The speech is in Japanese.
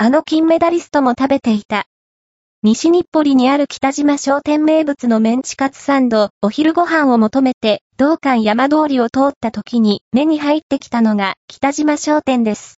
あの金メダリストも食べていた。西日暮里にある北島商店名物のメンチカツサンド、お昼ご飯を求めて、道館山通りを通った時に目に入ってきたのが北島商店です。